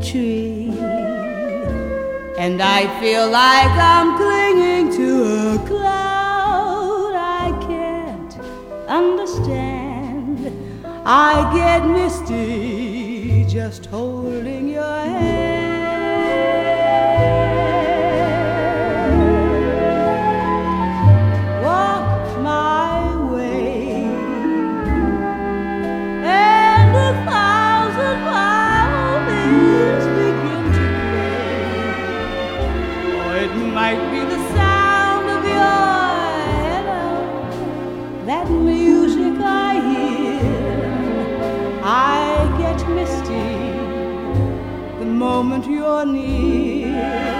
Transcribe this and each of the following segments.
Tree. And I feel like I'm clinging to a cloud I can't understand. I get misty just holding your hand. Moment you're near.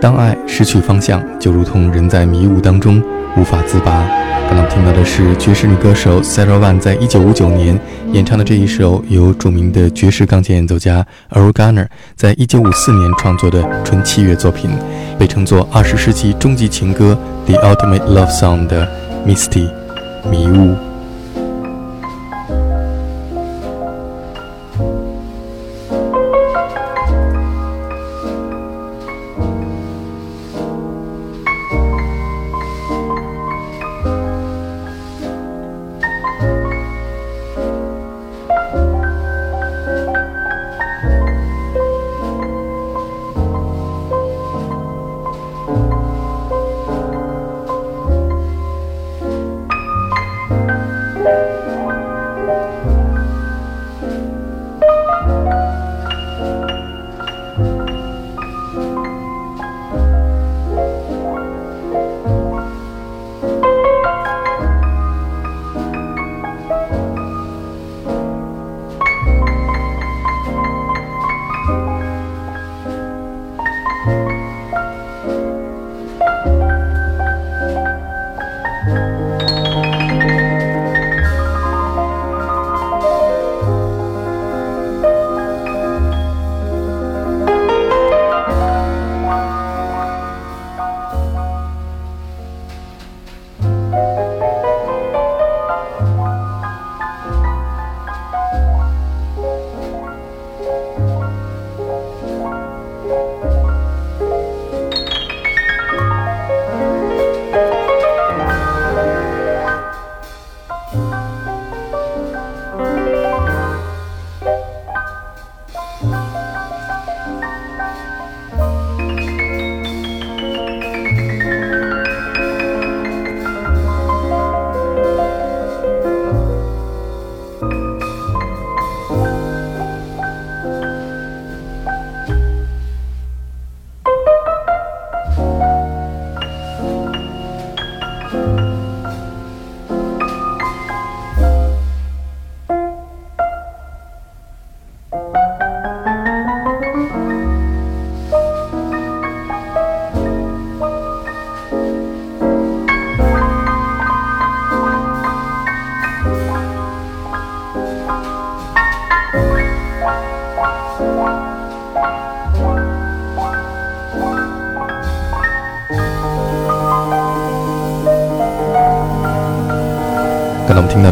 当爱失去方向，就如同人在迷雾当中无法自拔。刚刚听到的是爵士女歌手 Sarah Vaughan 在一九五九年演唱的这一首由著名的爵士钢琴演奏家 Earl Garner 在一九五四年创作的纯器乐作品，被称作二十世纪终极情歌 The Ultimate Love Song 的 Misty 迷雾。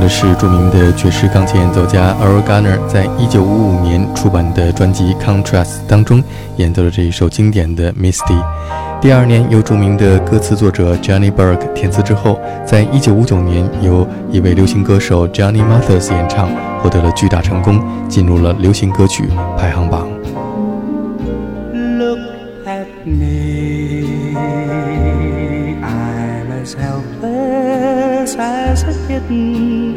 是著名的爵士钢琴演奏家 Earl Garner 在一九五五年出版的专辑《Contrast》当中演奏的这一首经典的《Misty》。第二年，由著名的歌词作者 Johnny Burke 填词之后，在一九五九年由一位流行歌手 Johnny Mathis 演唱，获得了巨大成功，进入了流行歌曲排行榜。Look at me, I'm as helpless as a kitten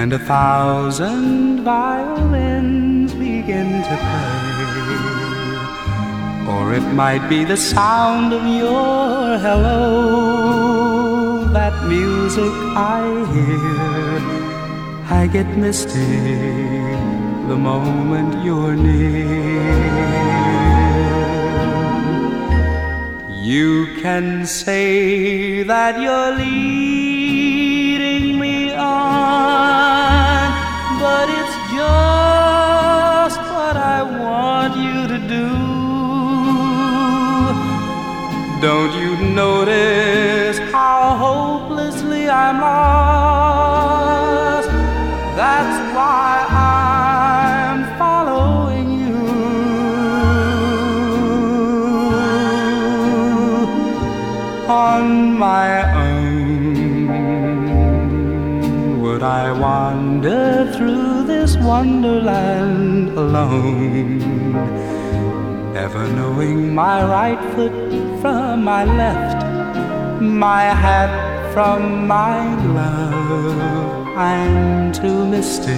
and a thousand violins begin to play. Or it might be the sound of your hello, that music I hear. I get misty the moment you're near. You can say that you're leading Don't you notice how hopelessly I'm lost? That's why I'm following you. On my own, would I wander through this wonderland alone? Never knowing my right foot from my left, my hat from my glove. I'm too misty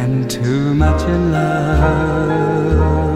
and too much in love.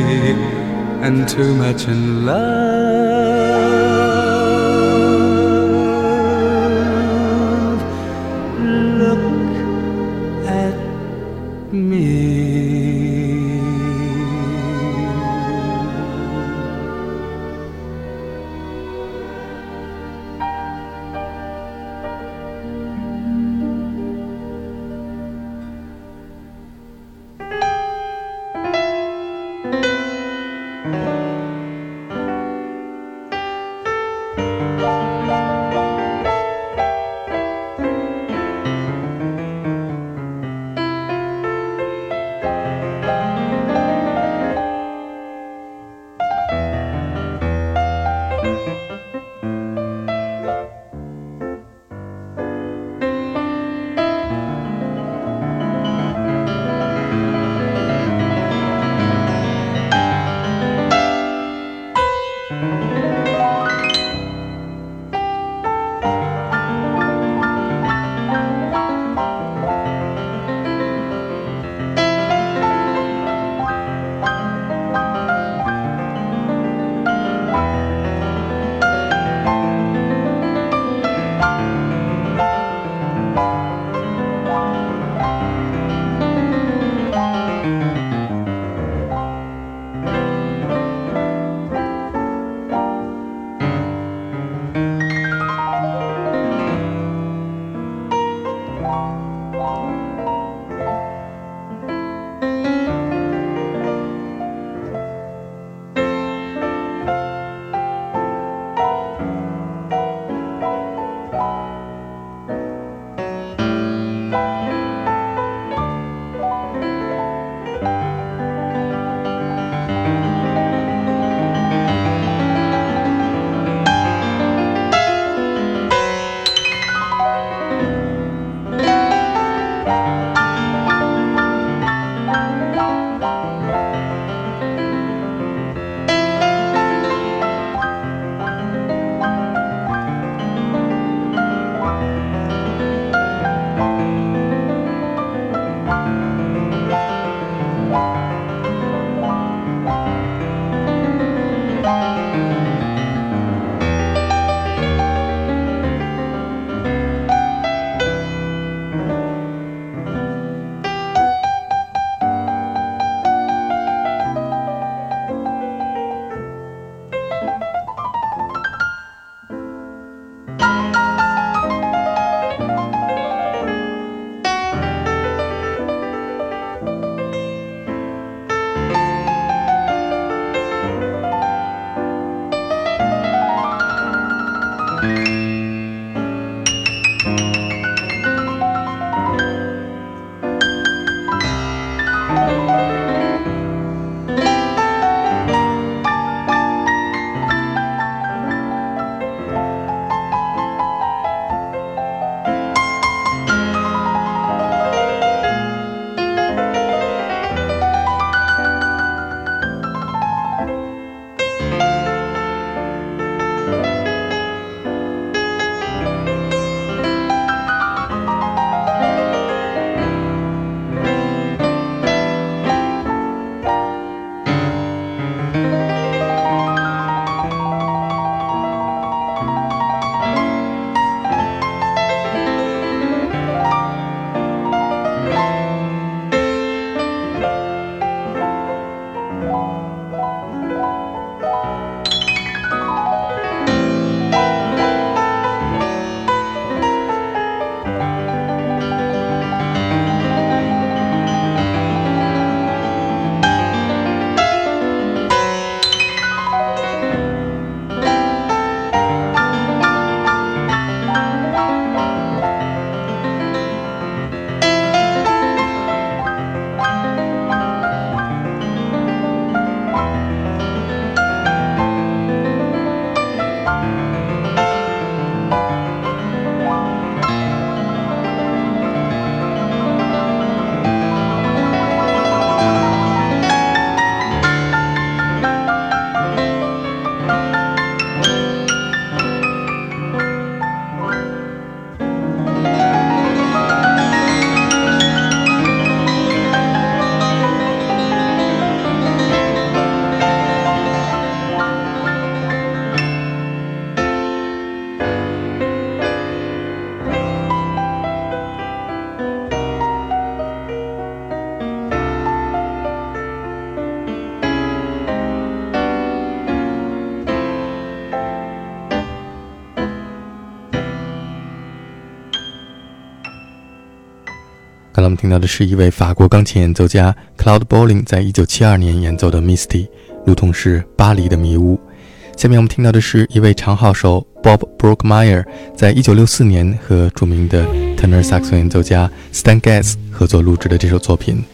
And too much in love. Look at me. 刚才我们听到的是一位法国钢琴演奏家 Cloud Bowling 在一九七二年演奏的《Misty》，如同是巴黎的迷雾。下面我们听到的是一位长号手 Bob Brookmeyer 在一九六四年和著名的 tenor saxon 演奏家 Stan Getz 合作录制的这首作品。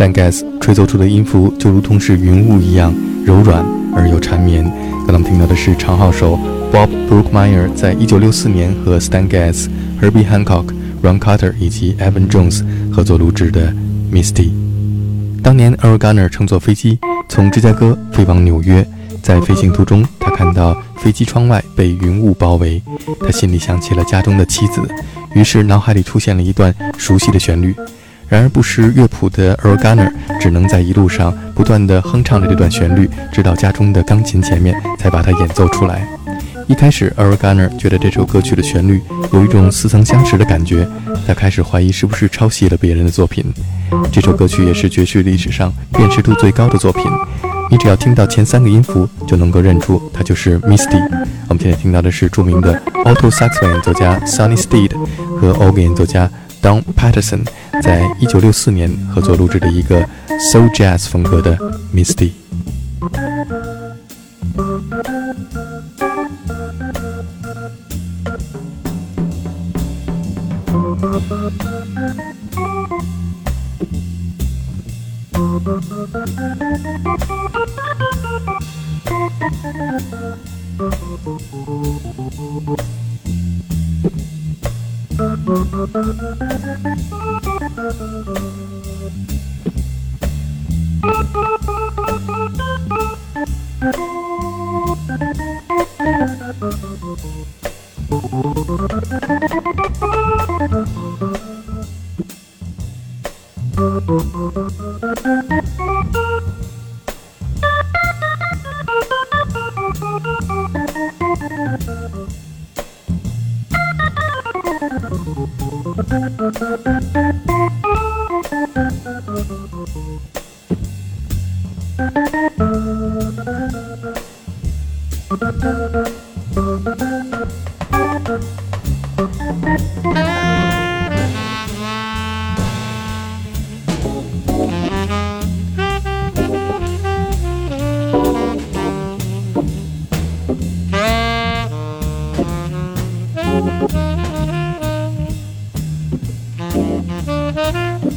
Stan Getz 吹奏出的音符就如同是云雾一样柔软而又缠绵。刚才我们听到的是长号手 Bob Brookmeyer 在一九六四年和 Stan Getz、Herbie Hancock、Ron Carter 以及 Evan Jones 合作录制的 Misty。当年 Earl Garner 乘坐飞机从芝加哥飞往纽约，在飞行途中，他看到飞机窗外被云雾包围，他心里想起了家中的妻子，于是脑海里出现了一段熟悉的旋律。然而不识乐谱的 Earl Garner 只能在一路上不断地哼唱着这段旋律，直到家中的钢琴前面才把它演奏出来。一开始，Earl Garner 觉得这首歌曲的旋律有一种似曾相识的感觉，他开始怀疑是不是抄袭了别人的作品。这首歌曲也是爵士历史上辨识度最高的作品，你只要听到前三个音符就能够认出它就是 Misty。我们现在听到的是著名的 alto saxophone 演奏家 Sonny Steed 和 organ 演奏家 Don Patterson 在一九六四年合作录制的一个 soul jazz 风格的 Misty。Mm-hmm.